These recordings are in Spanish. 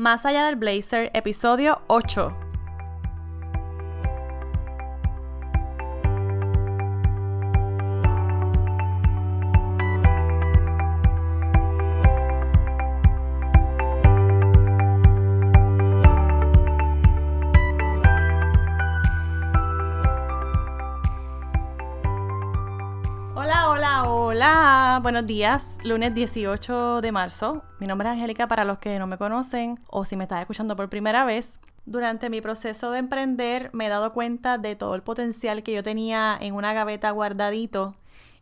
Más allá del blazer, episodio 8. Hola. Buenos días. Lunes 18 de marzo. Mi nombre es Angélica para los que no me conocen o si me estás escuchando por primera vez. Durante mi proceso de emprender me he dado cuenta de todo el potencial que yo tenía en una gaveta guardadito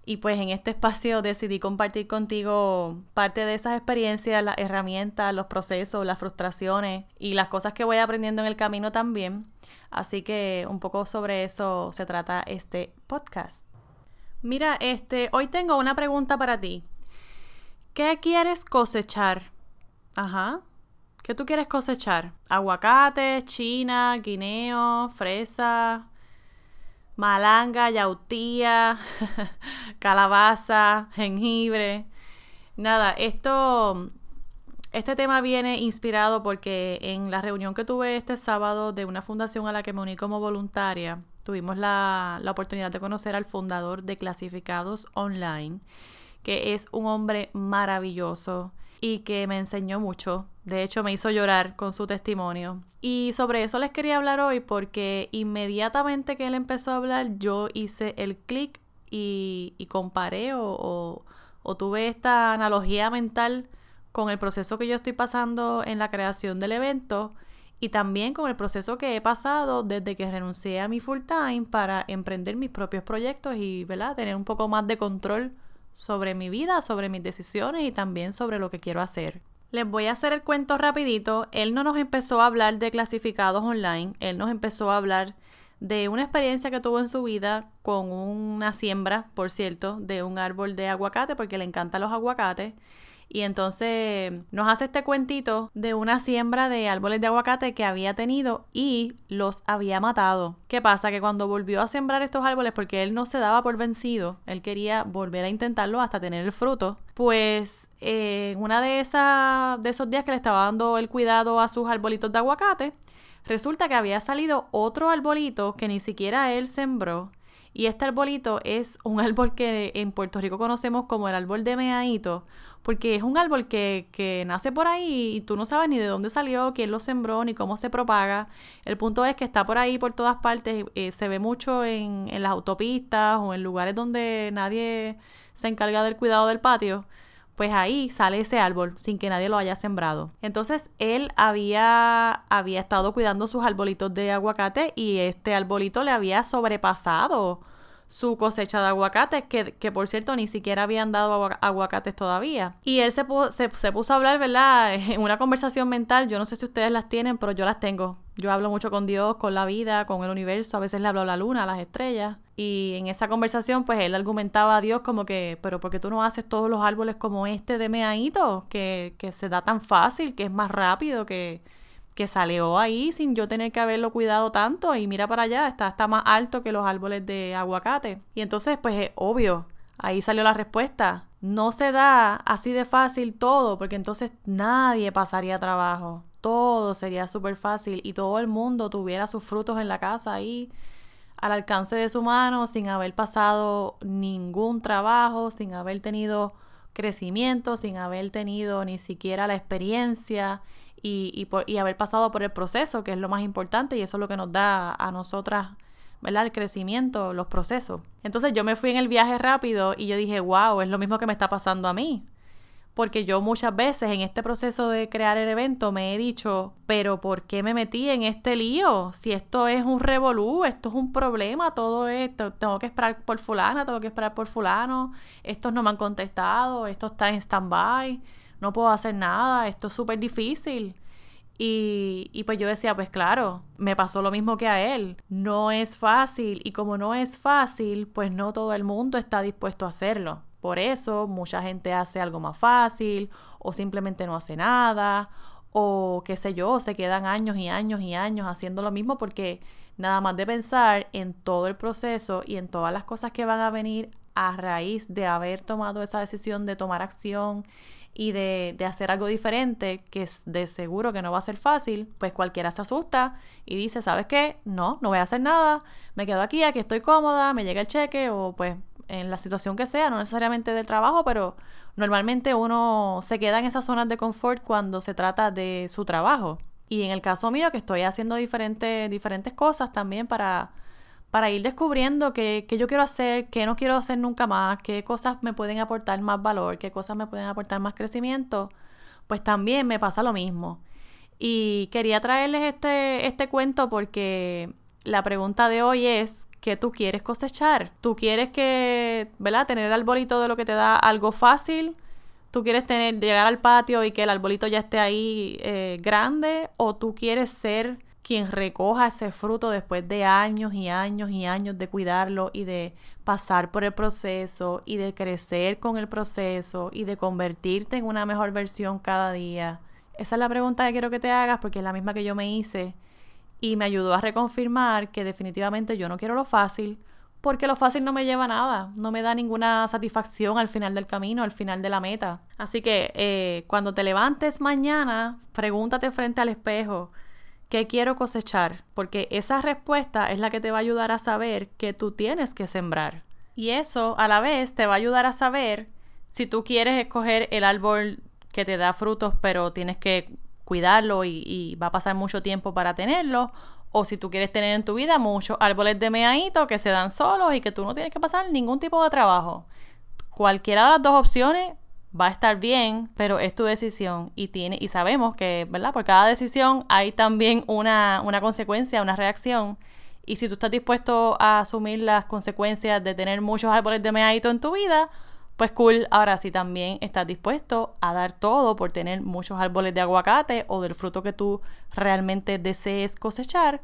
y pues en este espacio decidí compartir contigo parte de esas experiencias, las herramientas, los procesos, las frustraciones y las cosas que voy aprendiendo en el camino también. Así que un poco sobre eso se trata este podcast. Mira, este, hoy tengo una pregunta para ti. ¿Qué quieres cosechar? Ajá. ¿Qué tú quieres cosechar? Aguacate, china, guineo, fresa, malanga, yautía, calabaza, jengibre. Nada, esto este tema viene inspirado porque en la reunión que tuve este sábado de una fundación a la que me uní como voluntaria, tuvimos la, la oportunidad de conocer al fundador de Clasificados Online, que es un hombre maravilloso y que me enseñó mucho. De hecho, me hizo llorar con su testimonio. Y sobre eso les quería hablar hoy porque inmediatamente que él empezó a hablar, yo hice el clic y, y, comparé o, o, o tuve esta analogía mental con el proceso que yo estoy pasando en la creación del evento y también con el proceso que he pasado desde que renuncié a mi full time para emprender mis propios proyectos y tener un poco más de control sobre mi vida, sobre mis decisiones y también sobre lo que quiero hacer. Les voy a hacer el cuento rapidito. Él no nos empezó a hablar de clasificados online, él nos empezó a hablar de una experiencia que tuvo en su vida con una siembra, por cierto, de un árbol de aguacate, porque le encantan los aguacates. Y entonces nos hace este cuentito de una siembra de árboles de aguacate que había tenido y los había matado. ¿Qué pasa? Que cuando volvió a sembrar estos árboles, porque él no se daba por vencido, él quería volver a intentarlo hasta tener el fruto, pues eh, en una de, esas, de esos días que le estaba dando el cuidado a sus arbolitos de aguacate, resulta que había salido otro arbolito que ni siquiera él sembró y este arbolito es un árbol que en Puerto Rico conocemos como el árbol de meadito, porque es un árbol que, que, nace por ahí y tú no sabes ni de dónde salió, quién lo sembró, ni cómo se propaga. El punto es que está por ahí por todas partes, eh, se ve mucho en, en las autopistas o en lugares donde nadie se encarga del cuidado del patio pues ahí sale ese árbol sin que nadie lo haya sembrado. Entonces él había, había estado cuidando sus arbolitos de aguacate y este arbolito le había sobrepasado su cosecha de aguacates, que, que, por cierto ni siquiera habían dado aguacates todavía. Y él se, se, se, puso a hablar, ¿verdad? En una conversación mental, yo no sé si ustedes las tienen, pero yo las tengo. Yo hablo mucho con Dios, con la vida, con el universo, a veces le hablo a la luna, a las estrellas. Y en esa conversación, pues él argumentaba a Dios como que, pero ¿por qué tú no haces todos los árboles como este de meadito? Que, que se da tan fácil, que es más rápido, que, que salió ahí sin yo tener que haberlo cuidado tanto y mira para allá, está, está más alto que los árboles de aguacate. Y entonces, pues es obvio, ahí salió la respuesta. No se da así de fácil todo, porque entonces nadie pasaría trabajo. Todo sería súper fácil y todo el mundo tuviera sus frutos en la casa ahí al alcance de su mano sin haber pasado ningún trabajo, sin haber tenido crecimiento, sin haber tenido ni siquiera la experiencia y, y, por, y haber pasado por el proceso, que es lo más importante y eso es lo que nos da a nosotras, ¿verdad? El crecimiento, los procesos. Entonces yo me fui en el viaje rápido y yo dije, wow, es lo mismo que me está pasando a mí porque yo muchas veces en este proceso de crear el evento me he dicho, pero ¿por qué me metí en este lío? Si esto es un revolú, esto es un problema, todo esto, tengo que esperar por fulana, tengo que esperar por fulano, estos no me han contestado, esto está en stand-by, no puedo hacer nada, esto es súper difícil. Y, y, pues yo decía, pues claro, me pasó lo mismo que a él. No es fácil y como no es fácil, pues no todo el mundo está dispuesto a hacerlo. Por eso mucha gente hace algo más fácil o simplemente no hace nada o qué sé yo, se quedan años y años y años haciendo lo mismo porque nada más de pensar en todo el proceso y en todas las cosas que van a venir a raíz de haber tomado esa decisión de tomar acción y de, de, hacer algo diferente, que de seguro que no va a ser fácil, pues cualquiera se asusta y dice, ¿sabes qué? No, no voy a hacer nada, me quedo aquí, aquí estoy cómoda, me llega el cheque o pues en la situación que sea, no necesariamente del trabajo, pero normalmente uno se queda en esas zonas de confort cuando se trata de su trabajo. Y en el caso mío, que estoy haciendo diferentes cosas también para, para ir descubriendo qué, yo quiero hacer, qué no quiero hacer nunca más, qué cosas me pueden aportar más valor, qué cosas me pueden aportar más crecimiento, pues también me pasa lo mismo. Y quería traerles este, este cuento porque la pregunta de hoy es, ¿qué tú quieres cosechar? ¿Tú quieres que, ¿verdad? Tener el arbolito de lo que te da algo fácil? ¿Tú quieres tener, llegar al patio y que el arbolito ya esté ahí eh, grande? ¿O tú quieres ser quien recoja ese fruto después de años y años y años de cuidarlo y de pasar por el proceso y de crecer con el proceso y de convertirte en una mejor versión cada día? Esa es la pregunta que quiero que te hagas porque es la misma que yo me hice y me ayudó a reconfirmar que definitivamente yo no quiero lo fácil porque lo fácil no me lleva nada, no me da ninguna satisfacción al final del camino, al final de la meta. Así que eh, cuando te levantes mañana, pregúntate frente al espejo, ¿qué quiero cosechar? Porque esa respuesta es la que te va a ayudar a saber que tú tienes que sembrar. Y eso a la vez te va a ayudar a saber si tú quieres escoger el árbol que te da frutos, pero tienes que cuidarlo y, va a pasar mucho tiempo para tenerlo, o si tú quieres tener en tu vida muchos árboles de meadito que se dan solos y que tú no tienes que pasar ningún tipo de trabajo. Cualquiera de las dos opciones va a estar bien, pero es tu decisión y tiene y sabemos que, ¿verdad? Por cada decisión hay también una, una consecuencia, una reacción. Y si tú estás dispuesto a asumir las consecuencias de tener muchos árboles de meadito en tu vida, pues cool, ahora si también estás dispuesto a dar todo por tener muchos árboles de aguacate o del fruto que tú realmente desees cosechar,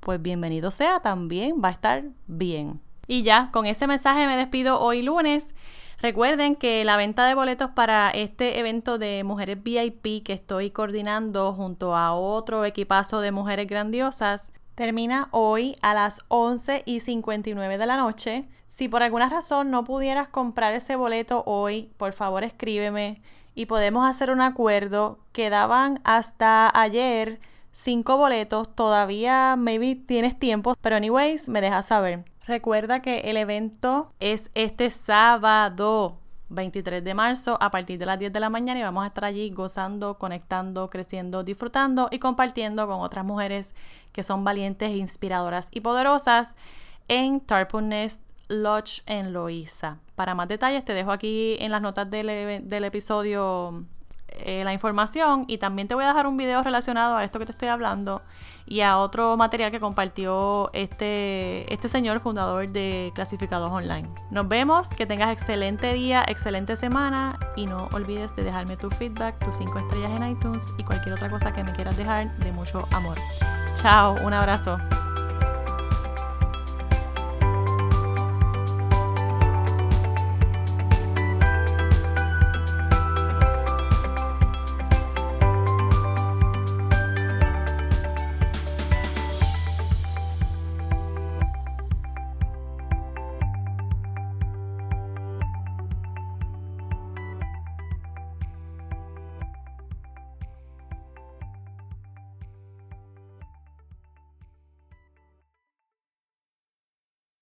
pues bienvenido sea, también va a estar bien. Y ya, con ese mensaje me despido hoy lunes. Recuerden que la venta de boletos para este evento de mujeres VIP que estoy coordinando junto a otro equipazo de mujeres grandiosas termina hoy a las 11 y 59 de la noche. Si por alguna razón no pudieras comprar ese boleto hoy, por favor escríbeme y podemos hacer un acuerdo. Quedaban hasta ayer cinco boletos. Todavía maybe tienes tiempo, pero anyways, me dejas saber. Recuerda que el evento es este sábado 23 de marzo a partir de las 10 de la mañana y vamos a estar allí gozando, conectando, creciendo, disfrutando y compartiendo con otras mujeres que son valientes, inspiradoras y poderosas en Tarpon Nest Lodge en Loíza. Para más detalles te dejo aquí en las notas del, episodio eh, la información y también te voy a dejar un video relacionado a esto que te estoy hablando y a otro material que compartió este, este señor fundador de Clasificados Online. Nos vemos, que tengas excelente día, excelente semana y no olvides de dejarme tu feedback, tus 5 estrellas en iTunes y cualquier otra cosa que me quieras dejar de mucho amor. Chao, un abrazo.